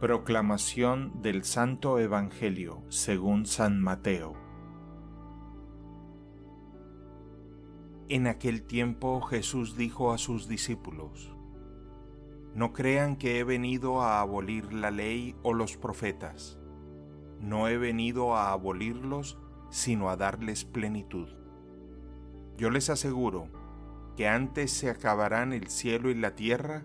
Proclamación del Santo Evangelio según San Mateo. En aquel tiempo Jesús dijo a sus discípulos, No crean que he venido a abolir la ley o los profetas. No he venido a abolirlos, sino a darles plenitud. Yo les aseguro que antes se acabarán el cielo y la tierra,